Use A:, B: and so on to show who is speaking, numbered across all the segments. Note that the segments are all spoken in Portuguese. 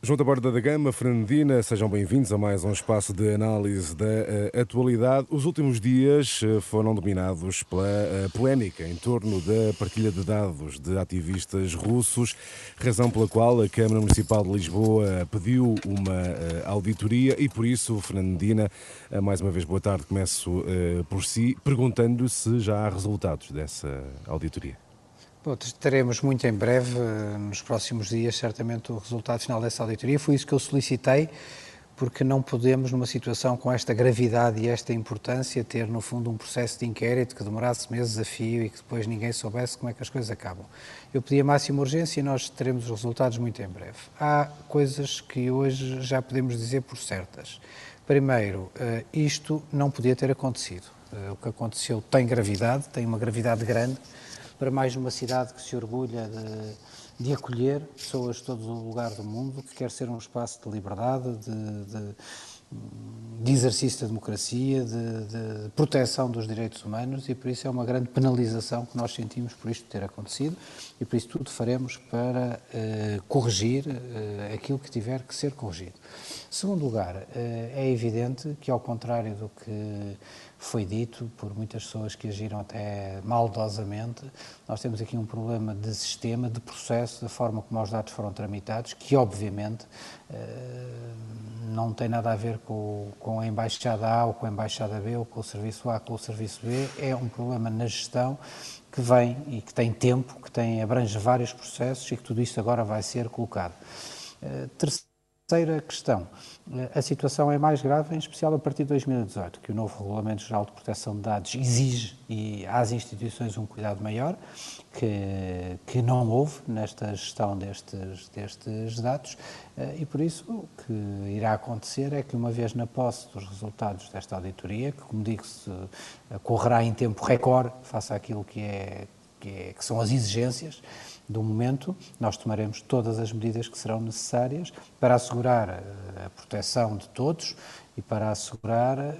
A: João da Borda da Gama, Fernandina, sejam bem-vindos a mais um espaço de análise da uh, atualidade. Os últimos dias uh, foram dominados pela uh, polémica em torno da partilha de dados de ativistas russos, razão pela qual a Câmara Municipal de Lisboa pediu uma auditoria e por isso, Fernandina, mais uma vez boa tarde, começo por si, perguntando se já há resultados dessa auditoria.
B: Teremos muito em breve, nos próximos dias, certamente o resultado final dessa auditoria. Foi isso que eu solicitei, porque não podemos, numa situação com esta gravidade e esta importância, ter, no fundo, um processo de inquérito que demorasse meses a fio e que depois ninguém soubesse como é que as coisas acabam. Eu pedi a máxima urgência e nós teremos os resultados muito em breve. Há coisas que hoje já podemos dizer por certas. Primeiro, eh, isto não podia ter acontecido. Eh, o que aconteceu tem gravidade, tem uma gravidade grande para mais uma cidade que se orgulha de, de acolher pessoas de todo o lugar do mundo, que quer ser um espaço de liberdade, de, de, de exercício da democracia, de, proteção dos direitos humanos e por isso é uma grande penalização que nós sentimos por isto ter acontecido e por isso tudo faremos para uh, corrigir uh, aquilo que tiver que ser corrigido. Segundo lugar, uh, é evidente que ao contrário do que foi dito por muitas pessoas que agiram até maldosamente. Nós temos aqui um problema de sistema, de processo, da forma como os dados foram tramitados, que obviamente eh, não tem nada a ver com, com a Embaixada A ou com a Embaixada B ou com o Serviço A ou com o Serviço B, é um problema na gestão que vem e que tem tempo, que tem, abrange vários processos e que tudo isto agora vai ser colocado. Eh, terceira questão, a situação é mais grave, em especial a partir de 2018, que o novo Regulamento Geral de Proteção de Dados exige e às instituições um cuidado maior, que, que não houve nesta gestão destes, destes dados, eh, e por isso o que irá acontecer é que, uma vez na posse dos resultados desta auditoria, que, como digo, se correrá em tempo recorde, face àquilo que, é, que, é, que são as exigências, do momento, nós tomaremos todas as medidas que serão necessárias para assegurar eh, a proteção de todos e para assegurar eh,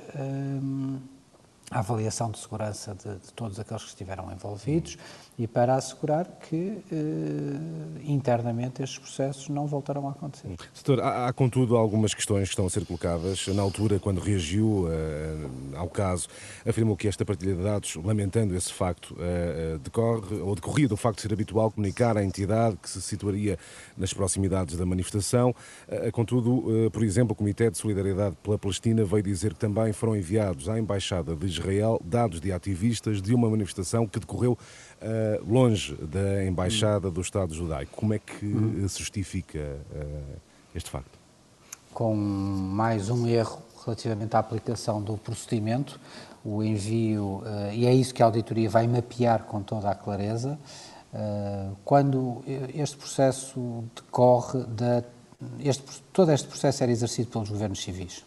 B: a avaliação de segurança de, de, todos aqueles que estiveram envolvidos e para assegurar que eh, internamente estes processos não voltarão a acontecer.
A: Doutor, há, há, contudo algumas questões que estão a ser colocadas. Na altura, quando reagiu eh, ao caso, afirmou que esta partilha de dados, lamentando esse facto, eh, eh decorre ou decorria do facto de ser habitual comunicar à entidade que se situaria nas proximidades da manifestação. Contudo, por exemplo, o Comitê de Solidariedade pela Palestina veio dizer que também foram enviados à Embaixada de Israel dados de ativistas de uma manifestação que decorreu uh, longe da embaixada do Estado judaico. Como é que uhum. se justifica uh, este facto?
B: Com mais um erro relativamente à aplicação do procedimento, o envio, e é isso que a auditoria vai mapear com toda a clareza, quando este processo decorre da. Este, todo este processo era exercido pelos governos civis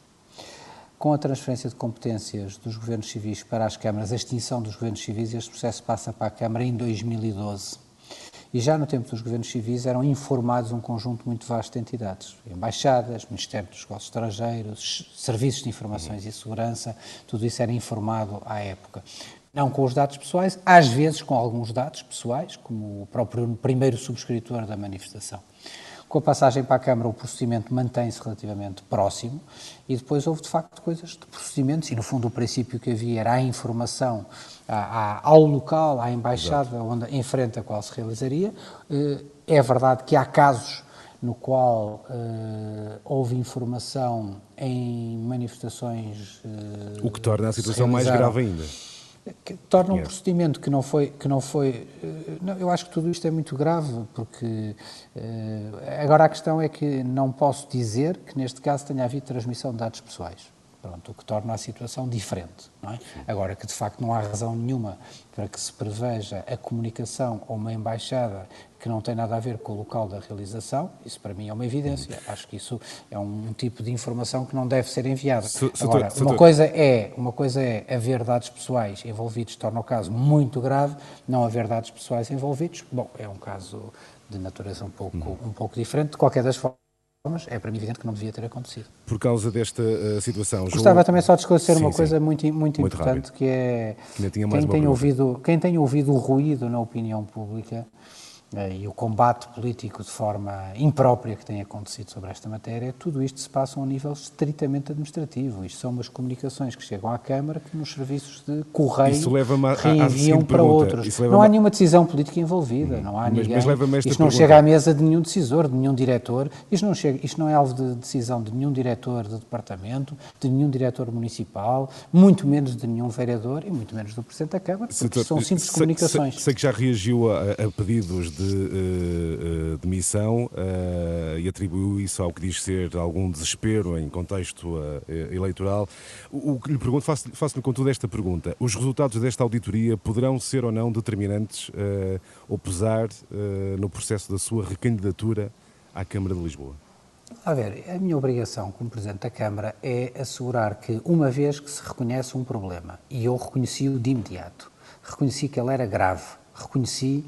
B: com a transferência de competências dos governos civis para as câmaras, a extinção dos governos civis, este processo passa para a Câmara em 2012. E já no tempo dos governos civis eram informados um conjunto muito vasto de entidades, embaixadas, Ministério dos Negócios Estrangeiros, Serviços de Informações e Segurança, tudo isso era informado à época. Não com os dados pessoais, às vezes com alguns dados pessoais, como o próprio primeiro subscritor da manifestação. Com a passagem para a Câmara, o procedimento mantém-se relativamente próximo e depois houve, de facto, coisas de procedimentos e, no fundo, o princípio que havia era a informação ao local, à embaixada Exato. onde, em frente a qual se realizaria. Eh, é verdade que há casos no qual uh, houve informação em manifestações.
A: Uh, o que torna a situação mais grave ainda
B: que torna um procedimento que não foi que não foi eh, não, eu acho que tudo isto é muito grave porque uh, agora a questão é que não posso dizer que neste caso tenha havido transmissão de dados pessoais Pronto, o que torna a situação diferente. Não é? Agora, que de facto não há razão nenhuma para que se preveja a comunicação a uma embaixada que não tem nada a ver com o local da realização, isso para mim é uma evidência. Acho que isso é um tipo de informação que não deve ser enviada. Agora, uma coisa é, uma coisa é haver dados pessoais envolvidos, torna o caso muito grave, não haver dados pessoais envolvidos, bom, é um caso de natureza um pouco, um pouco diferente. De qualquer das formas, mas é para mim evidente que não devia ter acontecido.
A: Por causa desta uh, situação,
B: Gostava João... também só de esclarecer sim, uma coisa sim. muito, muito, muito importante, rápido. que é que quem, tem ouvido, quem tem ouvido o ruído na opinião pública e o combate político de forma imprópria que tem acontecido sobre esta matéria, tudo isto se passa a um nível estritamente administrativo. Isto são umas comunicações que chegam à Câmara que nos serviços de correio reenviam para outros. Não há nenhuma decisão política envolvida, não há ninguém. Mas isto não pergunta. chega à mesa de nenhum decisor, de nenhum diretor. Isto não, chega, isto não é alvo de decisão de nenhum diretor de departamento, de nenhum diretor municipal, muito menos de nenhum vereador e muito menos do Presidente da Câmara, porque são simples comunicações.
A: Sei, sei, que já reagiu a, a pedidos de de uh, demissão uh, e atribuiu isso ao que diz ser algum desespero em contexto eleitoral. O, que lhe pergunto, faço-lhe faço contudo esta pergunta: os resultados desta auditoria poderão ser ou não determinantes ou pesar no processo da sua recandidatura à Câmara de Lisboa?
B: A ver, a minha obrigação como Presidente da Câmara é assegurar que, uma vez que se reconhece um problema, e eu reconheci-o de imediato, reconheci que ele era grave, reconheci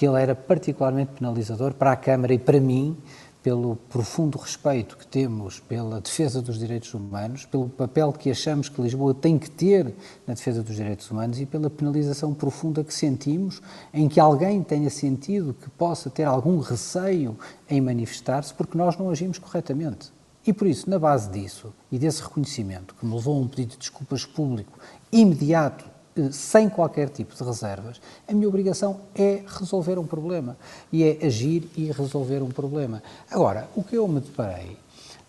B: que ele era particularmente penalizador para a Câmara e para mim, pelo profundo respeito que temos pela defesa dos direitos humanos, pelo papel que achamos que Lisboa tem que ter na defesa dos direitos humanos e pela penalização profunda que sentimos em que alguém tenha sentido que possa ter algum receio em manifestar-se porque nós não agimos corretamente. E por isso, na base disso e desse reconhecimento que me levou a um pedido de desculpas público imediato sem qualquer tipo de reservas, a minha obrigação é resolver um problema e é agir e resolver um problema. Agora, o que eu me deparei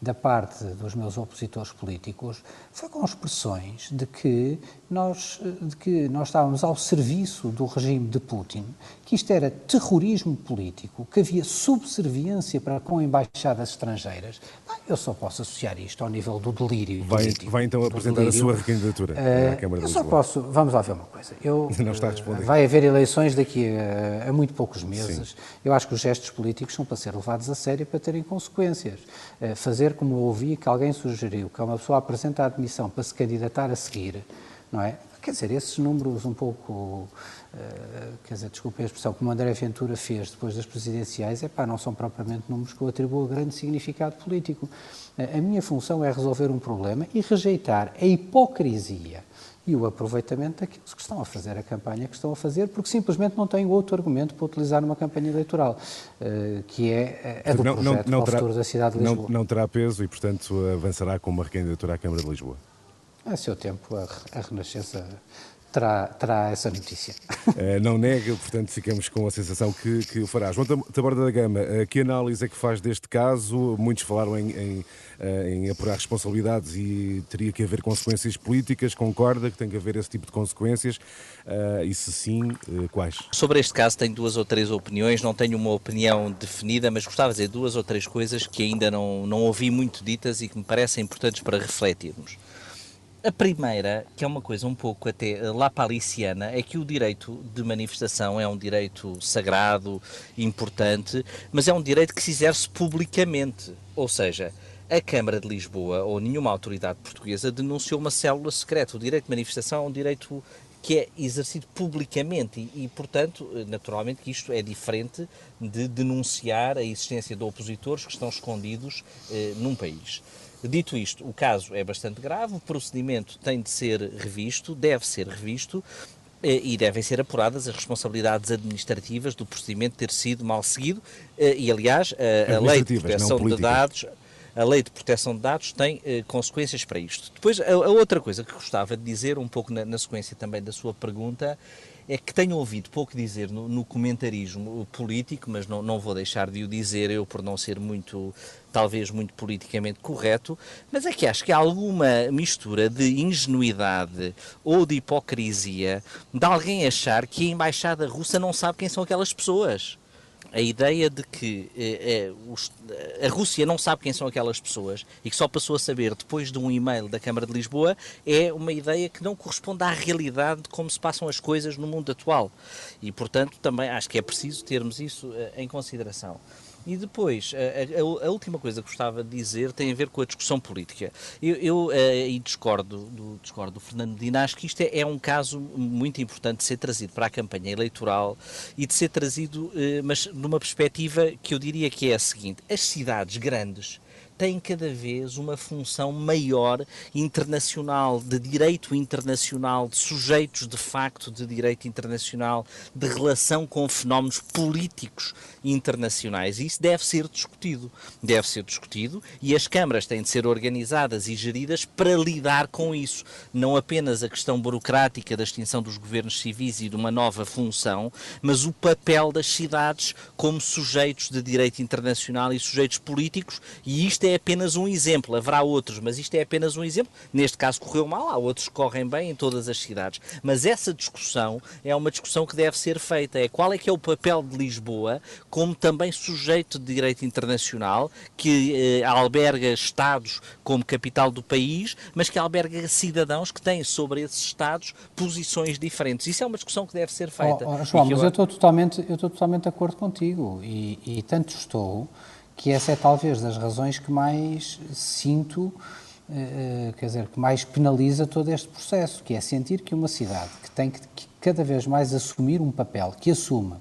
B: da parte dos meus opositores políticos foi com expressões de que nós, de que nós estávamos ao serviço do regime de Putin, que isto era terrorismo político, que havia subserviência para com embaixadas estrangeiras. eu só posso associar isto ao nível do delírio
A: vai, político. Vai então apresentar delírio. a sua recandidatura uh, à Câmara
B: Eu só posso, vamos lá ver uma coisa. Eu, Não está a responder. Vai haver eleições daqui a, a muito poucos meses. Sim. Eu acho que os gestos políticos são para ser levados a sério para terem consequências. Uh, fazer como eu ouvi que alguém sugeriu, que é uma pessoa apresenta a admissão para se candidatar a seguir, não é? Quer dizer, esses números um pouco, uh, quer dizer, desculpe a expressão, como André Ventura fez depois das presidenciais, é pá, não são propriamente números que eu atribuo grande significado político. Uh, a minha função é resolver um problema e rejeitar a hipocrisia e o aproveitamento daqueles que estão a fazer a campanha que estão a fazer, porque simplesmente não têm outro argumento para utilizar numa campanha eleitoral, uh, que é a do não, projeto não, não terá, futuro da cidade de Lisboa.
A: Não, não terá peso e, portanto, avançará com uma recandidatura à Câmara de Lisboa.
B: A seu tempo, a, a Renascença terá, terá essa notícia.
A: Uh, não nega, portanto, ficamos com a sensação que, que o fará. João Taborda da Gama, uh, que análise é que faz deste caso? Muitos falaram em, em, uh, em, apurar responsabilidades e teria que haver consequências políticas. Concorda que tem que haver esse tipo de consequências? e se sim, quais?
C: Sobre este caso, tenho duas ou três opiniões. Não tenho uma opinião definida, mas gostava de dizer duas ou três coisas que ainda não, não ouvi muito ditas e que me parecem importantes para refletirmos. A primeira, que é uma coisa um pouco até lapaliciana, é que o direito de manifestação é um direito sagrado, importante, mas é um direito que se exerce publicamente. Ou seja, a Câmara de Lisboa ou nenhuma autoridade portuguesa denunciou uma célula secreta. O direito de manifestação é um direito que é exercido publicamente e, e, portanto, naturalmente que isto é diferente de denunciar a existência de opositores que estão escondidos eh, num país. Dito isto, o caso é bastante grave, o procedimento tem de ser revisto, deve ser revisto eh, e devem ser apuradas as responsabilidades administrativas do procedimento ter sido mal seguido eh, e, aliás, a, a lei de proteção de dados a lei de proteção de dados tem eh, consequências para isto. Depois, a, a, outra coisa que gostava de dizer, um pouco na, na, sequência também da sua pergunta, é que tenho ouvido pouco dizer no, no comentarismo político, mas não, não vou deixar de o dizer eu por não ser muito, talvez muito politicamente correto, mas é que acho que há alguma mistura de ingenuidade ou de hipocrisia de alguém achar que a embaixada russa não sabe quem são aquelas pessoas a ideia de que é, é, os, a Rússia não sabe quem são aquelas pessoas e que só passou a saber depois de um e-mail da Câmara de Lisboa é uma ideia que não corresponde à realidade de como se passam as coisas no mundo atual. E, portanto, também acho que é preciso termos isso eh, em consideração. E depois, a, a, a, última coisa que gostava de dizer tem a ver com a discussão política. Eu, eu eh, e discordo do, discordo do Fernando Dinas que isto é, é, um caso muito importante de ser trazido para a campanha eleitoral e de ser trazido, eh, mas numa perspectiva que eu diria que é a seguinte: as cidades grandes tem cada vez uma função maior internacional, de direito internacional, de sujeitos de facto de direito internacional, de relação com fenómenos políticos internacionais. E isso deve ser discutido. Deve ser discutido e as câmaras têm de ser organizadas e geridas para lidar com isso. Não apenas a questão burocrática da extinção dos governos civis e de uma nova função, mas o papel das cidades como sujeitos de direito internacional e sujeitos políticos, e isto é apenas um exemplo. Haverá outros, mas isto é apenas um exemplo. Neste caso correu mal, há outros que correm bem em todas as cidades. Mas essa discussão é uma discussão que deve ser feita. É qual é que é o papel de Lisboa como também sujeito de direito internacional, que eh, alberga Estados como capital do país, mas que alberga cidadãos que têm sobre esses Estados posições diferentes. Isso é uma discussão que deve ser feita.
B: Oh, oh, João, mas eu... eu estou totalmente, eu estou totalmente de acordo contigo e, e tanto estou que essa é talvez das razões que mais sinto Uh, quer dizer, que mais penaliza todo este processo, que é sentir que uma cidade que tem que, que, cada vez mais assumir um papel, que assume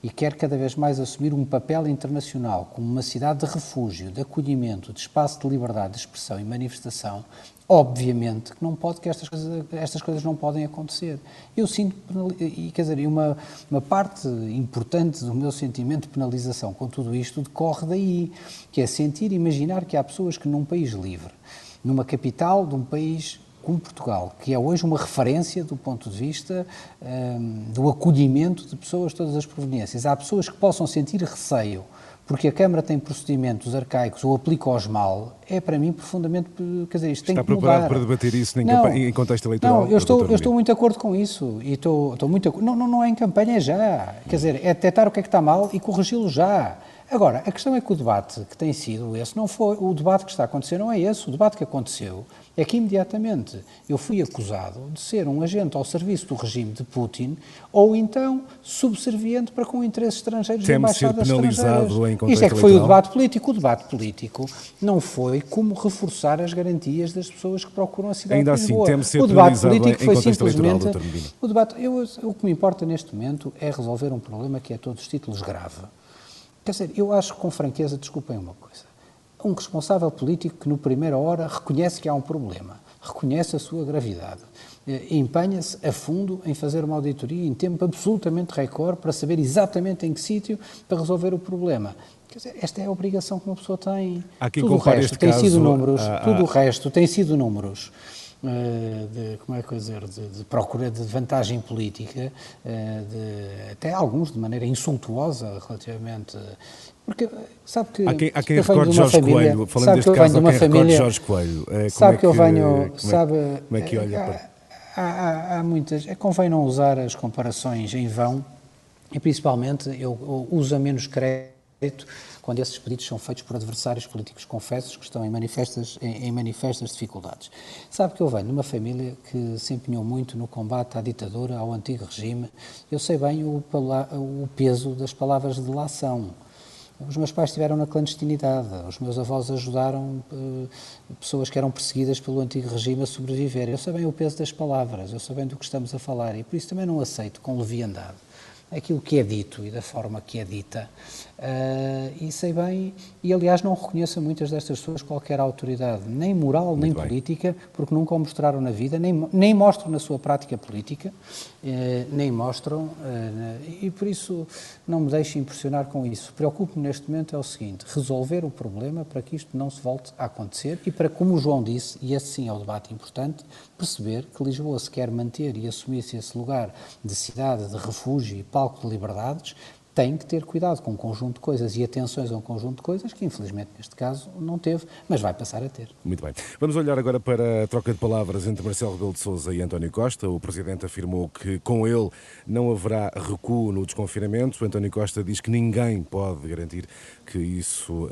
B: e quer cada vez mais assumir um papel internacional como uma cidade de refúgio, de acolhimento, de espaço de liberdade de expressão e manifestação, obviamente que não pode que estas coisas, estas coisas não podem acontecer. Eu sinto e quer dizer, uma uma parte importante do meu sentimento de penalização com tudo isto decorre daí, que é sentir imaginar que há pessoas que num país livre, numa capital de um país como Portugal, que é hoje uma referência do ponto de vista um, do acolhimento de pessoas de todas as proveniências. Há pessoas que possam sentir receio porque a Câmara tem procedimentos arcaicos ou aplica-os mal, é para mim profundamente. Quer dizer, isto
A: Está
B: tem
A: que mudar. Preparado para debater isso não, em contexto eleitoral?
B: Não, eu estou, eu estou muito de acordo com isso. E estou, estou muito, não, não, não é em campanha, é já. Quer dizer, é detectar o que é que está mal e corrigi-lo já. Agora, a questão é que o debate que tem sido esse não foi. O debate que está a acontecer não é esse. O debate que aconteceu é que imediatamente eu fui acusado de ser um agente ao serviço do regime de Putin ou então subserviente para com interesses estrangeiros
A: Teme
B: de embaixadas
A: estrangeiras. Em
B: Isto é que foi o debate político. O debate político não foi como reforçar as garantias das pessoas que procuram a cidade
A: Ainda
B: de Lisboa.
A: assim, ser
B: o debate político foi
A: simplesmente
B: o debate. Eu, o que me importa neste momento é resolver um problema que é todos os títulos grave. Quer dizer, eu acho com franqueza, desculpem uma coisa um responsável político que, no primeira hora, reconhece que há um problema, reconhece a sua gravidade, eh, empenha-se a fundo em fazer uma auditoria em tempo absolutamente recorde para saber exatamente em que sítio para resolver o problema. Quer dizer, esta é a obrigação que uma pessoa tem.
A: Há quem
B: tudo o resto tem sido números,
A: a, a...
B: tudo o resto tem sido números. Uh, de, como é que dizer, de, de, procura de vantagem política, uh, de, até alguns de maneira insultuosa relativamente porque, sabe que.
A: Há quem, há quem recorde Jorge família, Coelho, falando deste caso, há quem família, Jorge Coelho.
B: É, sabe é que, eu venho.
A: Como
B: sabe,
A: é, como é que olha
B: há, para. Há, há, há, muitas. É convém não usar as comparações em vão e, principalmente, eu, eu uso a menos crédito quando esses pedidos são feitos por adversários políticos confessos que estão em manifestas, em, em, manifestas dificuldades. Sabe que eu venho de uma família que se empenhou muito no combate à ditadura, ao antigo regime. Eu sei bem o, o peso das palavras de delação os meus pais estiveram na clandestinidade, os meus avós ajudaram uh, pessoas que eram perseguidas pelo antigo regime a sobreviver. Eu sei bem o peso das palavras, eu sei bem do que estamos a falar e por isso também não aceito com leviandade aquilo que é dito e da forma que é dita. Uh, e sei bem, e aliás não reconheço a muitas destas pessoas qualquer autoridade, nem moral, Muito nem bem. política, porque nunca o mostraram na vida, nem, nem mostram na sua prática política, uh, nem mostram, uh, e por isso não me deixe impressionar com isso. Preocupo-me neste momento é o seguinte, resolver o problema para que isto não se volte a acontecer e para, como o João disse, e esse sim é o debate importante, perceber que Lisboa se quer manter e assumir-se esse lugar de cidade, de refúgio e palco de liberdades, tem que ter cuidado com um conjunto de coisas e atenções a um conjunto de coisas que, infelizmente, neste caso, não teve, mas vai passar a ter.
A: Muito bem. Vamos olhar agora para a troca de palavras entre Marcelo Rebelo de Sousa e António Costa. O Presidente afirmou que com ele não haverá recuo no desconfinamento. António Costa diz que ninguém pode garantir que isso uh, uh,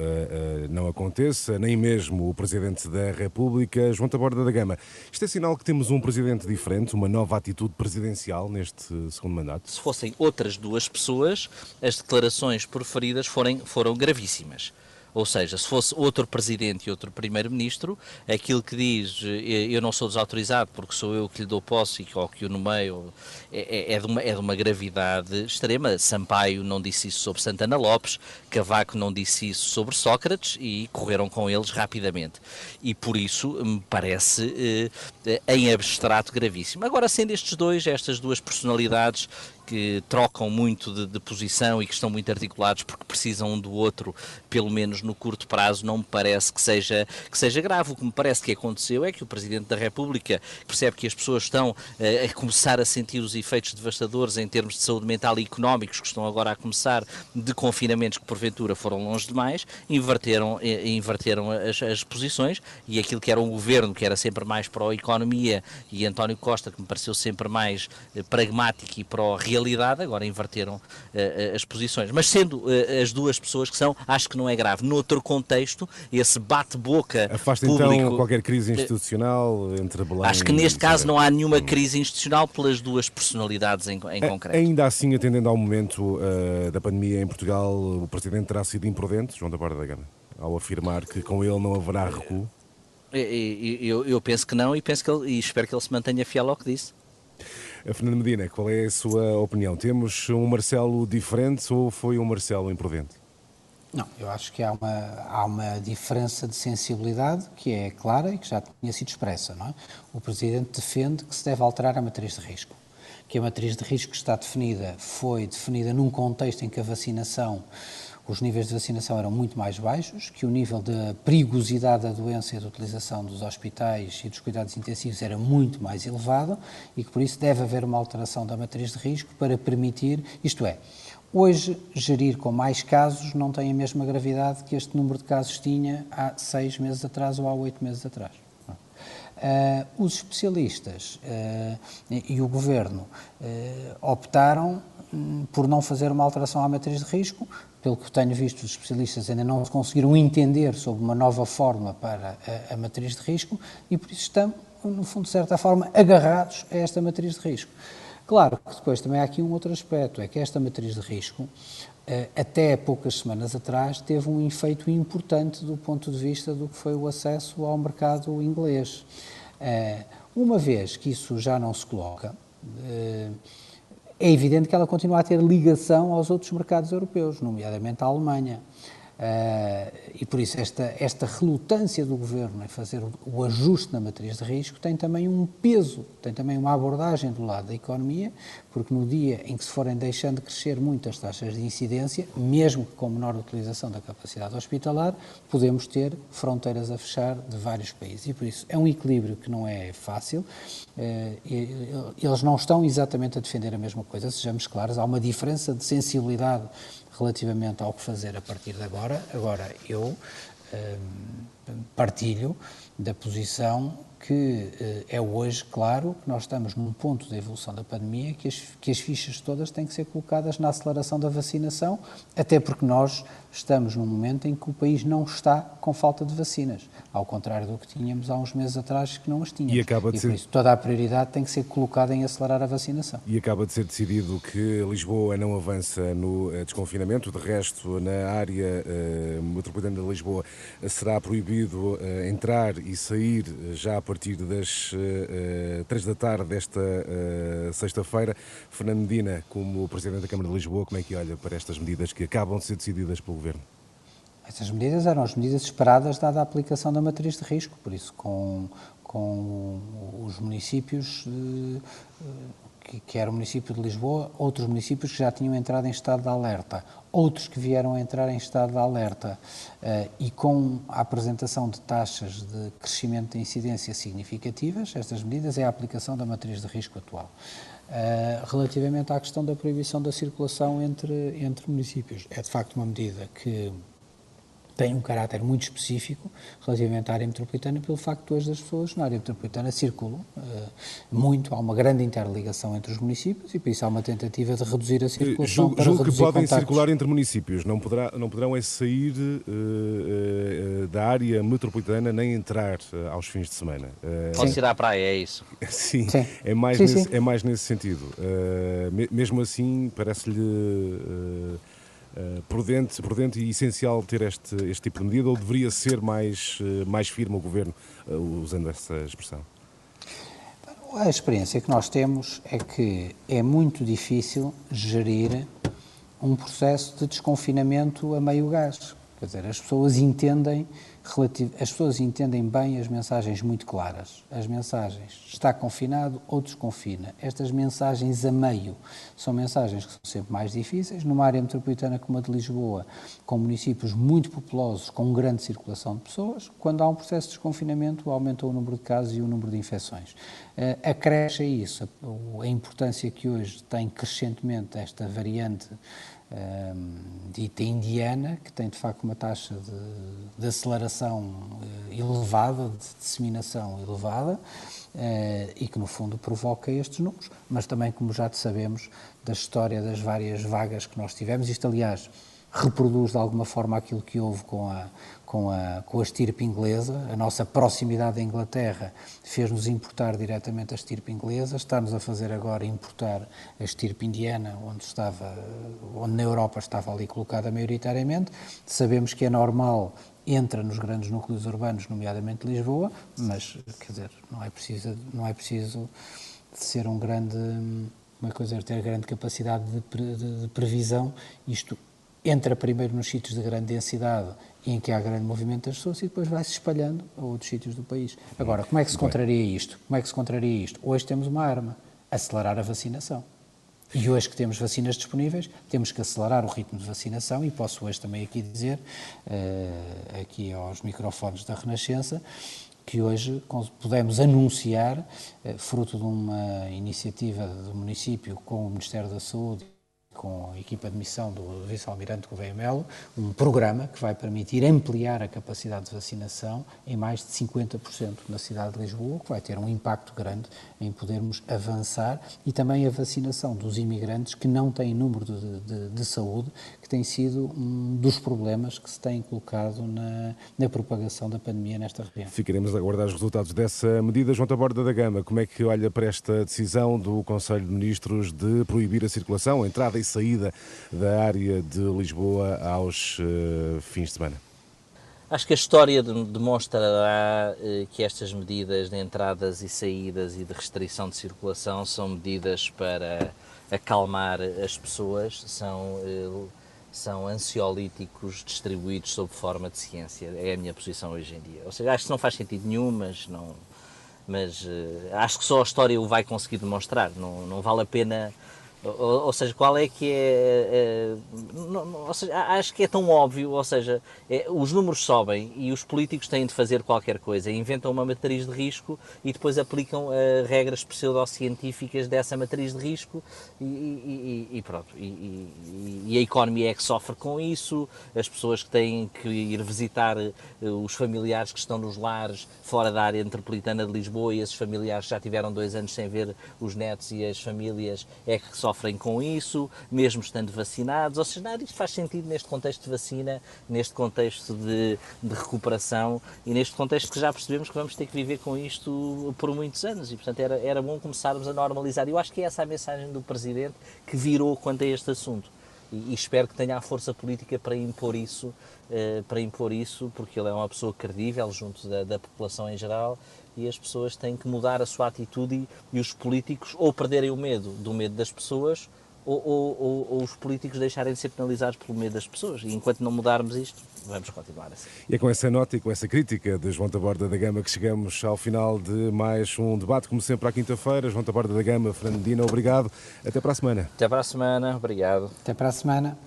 A: não aconteça, nem mesmo o Presidente da República, João Taborda da Gama. Isto é sinal que temos um Presidente diferente, uma nova atitude presidencial neste segundo mandato?
C: Se fossem outras duas pessoas, as declarações proferidas forem, foram gravíssimas. Ou seja, se fosse outro presidente e outro primeiro-ministro, aquilo que diz eh, eu não sou desautorizado porque sou eu que lhe dou posse ou que o nomeio é, é, é, de uma, é de uma gravidade extrema. Sampaio não disse isso sobre Santana Lopes, Cavaco não disse isso sobre Sócrates e correram com eles rapidamente. E por isso me parece eh, em abstrato gravíssimo. Agora, sendo estes dois, estas duas personalidades que trocam muito de, de, posição e que estão muito articulados porque precisam um do outro, pelo menos no curto prazo, não me parece que seja, que seja grave. O que me parece que aconteceu é que o Presidente da República percebe que as pessoas estão uh, a começar a sentir os efeitos devastadores em termos de saúde mental e económicos que estão agora a começar de confinamentos que porventura foram longe demais, inverteram, uh, inverteram as, as, posições e aquilo que era um governo que era sempre mais pró-economia e António Costa que me pareceu sempre mais uh, pragmático e pró-realidade realidade, agora inverteram uh, as posições. Mas sendo uh, as duas pessoas que são, acho que não é grave. Noutro contexto, esse bate-boca
A: Afasta
C: público...
A: então qualquer crise institucional entre Belém
C: Acho que neste caso não há nenhuma crise institucional pelas duas personalidades em, em concreto.
A: Ainda assim, atendendo ao momento uh, da pandemia em Portugal, o Presidente terá sido imprudente, João da Borda da Gama, ao afirmar que com ele não haverá recuo?
C: Eu, eu, penso que não e, penso que ele, e espero que ele se mantenha fiel ao que disse.
A: Fernando Medina, qual é a sua opinião? Temos um Marcelo diferente ou foi um Marcelo imprudente?
B: Não, eu acho que há uma, há uma diferença de sensibilidade que é clara e que já tinha sido expressa. Não é? O Presidente defende que se deve alterar a matriz de risco. Que a matriz de risco que está definida foi definida num contexto em que a vacinação os níveis de vacinação eram muito mais baixos, que o nível de perigosidade da doença e da utilização dos hospitais e dos cuidados intensivos era muito mais elevado e que por isso deve haver uma alteração da matriz de risco para permitir, isto é, Hoje, gerir com mais casos não tem a mesma gravidade que este número de casos tinha há seis meses atrás ou há oito meses atrás. Uh, os especialistas uh, e o governo uh, optaram por não fazer uma alteração à matriz de risco, pelo que tenho visto, os especialistas ainda não conseguiram entender sobre uma nova forma para a, a matriz de risco e por isso estão, no fundo, de certa forma, agarrados a esta matriz de risco. Claro que depois também há aqui um outro aspecto, é que esta matriz de risco, eh, até poucas semanas atrás, teve um efeito importante do ponto de vista do que foi o acesso ao mercado inglês. Eh, uma vez que isso já não se coloca, eh, é evidente que ela continua a ter ligação aos outros mercados europeus, nomeadamente à Alemanha. Uh, e por isso esta, esta relutância do governo em fazer o, ajuste na matriz de risco tem também um peso, tem também uma abordagem do lado da economia, porque no dia em que se forem deixando crescer muito as taxas de incidência, mesmo com menor utilização da capacidade hospitalar, podemos ter fronteiras a fechar de vários países. E por isso é um equilíbrio que não é fácil. Uh, eles não estão exatamente a defender a mesma coisa, sejamos claros, há uma diferença de sensibilidade relativamente ao que fazer a partir de agora. Agora, eu um, partilho da posição que uh, é hoje claro que nós estamos num ponto da evolução da pandemia que as, que as fichas todas têm que ser colocadas na aceleração da vacinação, até porque nós estamos num momento em que o país não está com falta de vacinas, ao contrário do que tínhamos há uns meses atrás que não as tínhamos.
A: E, acaba de
B: e
A: ser...
B: por isso toda a prioridade tem que ser colocada em acelerar a vacinação.
A: E acaba de ser decidido que Lisboa não avança no uh, desconfinamento, de resto, na área uh, metropolitana de Lisboa será proibido uh, entrar e sair já a partir das três da tarde desta sexta-feira. Fernando Medina, como Presidente da Câmara de Lisboa, como é que olha para estas medidas que acabam de ser decididas pelo Governo?
B: Essas medidas eram as medidas esperadas dada a aplicação da matriz de risco, por isso com, com os municípios, eh, que, que era o município de Lisboa, outros municípios que já tinham entrado em estado de alerta, outros que vieram a entrar em estado de alerta eh, e com a apresentação de taxas de crescimento de incidência significativas, estas medidas é a aplicação da matriz de risco atual. Uh, relativamente à questão da proibição da circulação entre, entre municípios. É de facto uma medida que tem um caráter muito específico relativamente à área metropolitana pelo facto de hoje as pessoas na área metropolitana circulam uh, muito, há uma grande interligação entre os municípios e por isso há uma tentativa de reduzir a circulação
A: julgo,
B: para
A: julgo que podem
B: contactos.
A: circular entre municípios, não, poderá, não poderão é sair uh, uh, da área metropolitana nem entrar aos fins de semana.
C: Pode ir à praia, é isso?
A: Sim, sim. É, mais
B: sim,
A: nesse, é mais nesse sentido. mesmo assim, parece-lhe uh, prudente, prudente e essencial ter este, este tipo de medida ou deveria ser mais, uh, mais firme o Governo, uh, usando essa expressão?
B: A experiência que nós temos é que é muito difícil gerir um processo de desconfinamento a meio gás. Quer dizer, as pessoas entendem as pessoas entendem bem as mensagens muito claras. As mensagens está confinado ou desconfina. Estas mensagens a meio são mensagens que são sempre mais difíceis. Numa área metropolitana como a de Lisboa, com municípios muito populosos, com grande circulação de pessoas, quando há um processo de desconfinamento, aumenta o número de casos e o número de infecções. Uh, acresce a isso a importância que hoje tem crescentemente esta variante dita indiana, que tem de facto uma taxa de, de aceleração uh, elevada, de disseminação elevada, uh, e que no fundo provoca estes números, mas também, como já sabemos, da história das várias vagas que nós tivemos. Isto, aliás, reproduz de alguma forma aquilo que houve com a, com a, com a estirpe inglesa. A nossa proximidade à Inglaterra fez-nos importar diretamente a estirpe inglesa, está-nos a fazer agora importar a estirpe indiana, onde, estava, onde na Europa estava ali colocada maioritariamente. Sabemos que é normal entra nos grandes núcleos urbanos, nomeadamente Lisboa, mas quer dizer, não é preciso, não é preciso ser um grande, uma coisa ter grande capacidade de, de, de previsão. Isto entra primeiro nos sítios de grande densidade em que há grande movimento das pessoas e depois vai se espalhando a outros sítios do país. Agora, como é que se contraria isto? Como é que se contraria isto? Hoje temos uma arma, acelerar a vacinação. E hoje que temos vacinas disponíveis, temos que acelerar o ritmo de vacinação e posso hoje também aqui dizer, uh, aqui aos microfones da Renascença, que hoje podemos anunciar, uh, fruto de uma iniciativa do município com o Ministério da Saúde com a equipa de missão do vice-almirante Gouveia Melo, um programa que vai permitir ampliar a capacidade de vacinação em mais de 50% na cidade de Lisboa, que vai ter um impacto grande em podermos avançar e também a vacinação dos imigrantes que não têm número de, de, de saúde, que tem sido um dos problemas que se tem colocado na, na propagação da pandemia nesta região.
A: Ficaremos a aguardar os resultados dessa medida. João Taborda da Gama, como é que olha para esta decisão do Conselho de Ministros de proibir a circulação, a entrada e saída da área de Lisboa aos uh, fins de semana?
C: Acho que a história demonstrará uh, que estas medidas de entradas e saídas e de restrição de circulação são medidas para acalmar as pessoas, são, uh, são ansiolíticos distribuídos sob forma de ciência. É a minha posição hoje em dia. Ou seja, acho que não faz sentido nenhum, mas não. Mas acho que só a história o vai conseguir demonstrar. Não, não vale a pena ou, ou, seja, qual é que é. é não, não, seja, acho que é tão óbvio, ou seja, é, os números sobem e os políticos têm de fazer qualquer coisa, inventam uma matriz de risco e depois aplicam uh, regras pseudocientíficas dessa matriz de risco e, e, e pronto. E, e, a economia é que sofre com isso, as pessoas que têm que ir visitar uh, os familiares que estão nos lares fora da área metropolitana de Lisboa e esses familiares já tiveram dois anos sem ver os netos e as famílias é que sofrem sofrem com isso, mesmo estando vacinados. Ou seja, nada isto faz sentido neste contexto de vacina, neste contexto de, de recuperação e neste contexto que já percebemos que vamos ter que viver com isto por muitos anos. E, portanto, era, era bom começarmos a normalizar. Eu acho que é essa a mensagem do Presidente que virou quanto a este assunto. E, espero que tenha a força política para impor isso, eh, para impor isso, porque ele é uma pessoa credível junto da, da população em geral e as pessoas têm que mudar a sua atitude e, e os políticos ou perderem o medo do medo das pessoas ou, ou, ou, ou, os políticos deixarem de ser penalizados pelo medo das pessoas. E enquanto não mudarmos isto, vamos continuar assim.
A: E é com essa nota e com essa crítica de João Taborda da Gama que chegamos ao final de mais um debate, como sempre, à quinta-feira. João Taborda da Gama, Fernandina, obrigado. Até para a semana.
C: Até para a semana, obrigado.
B: Até para a semana.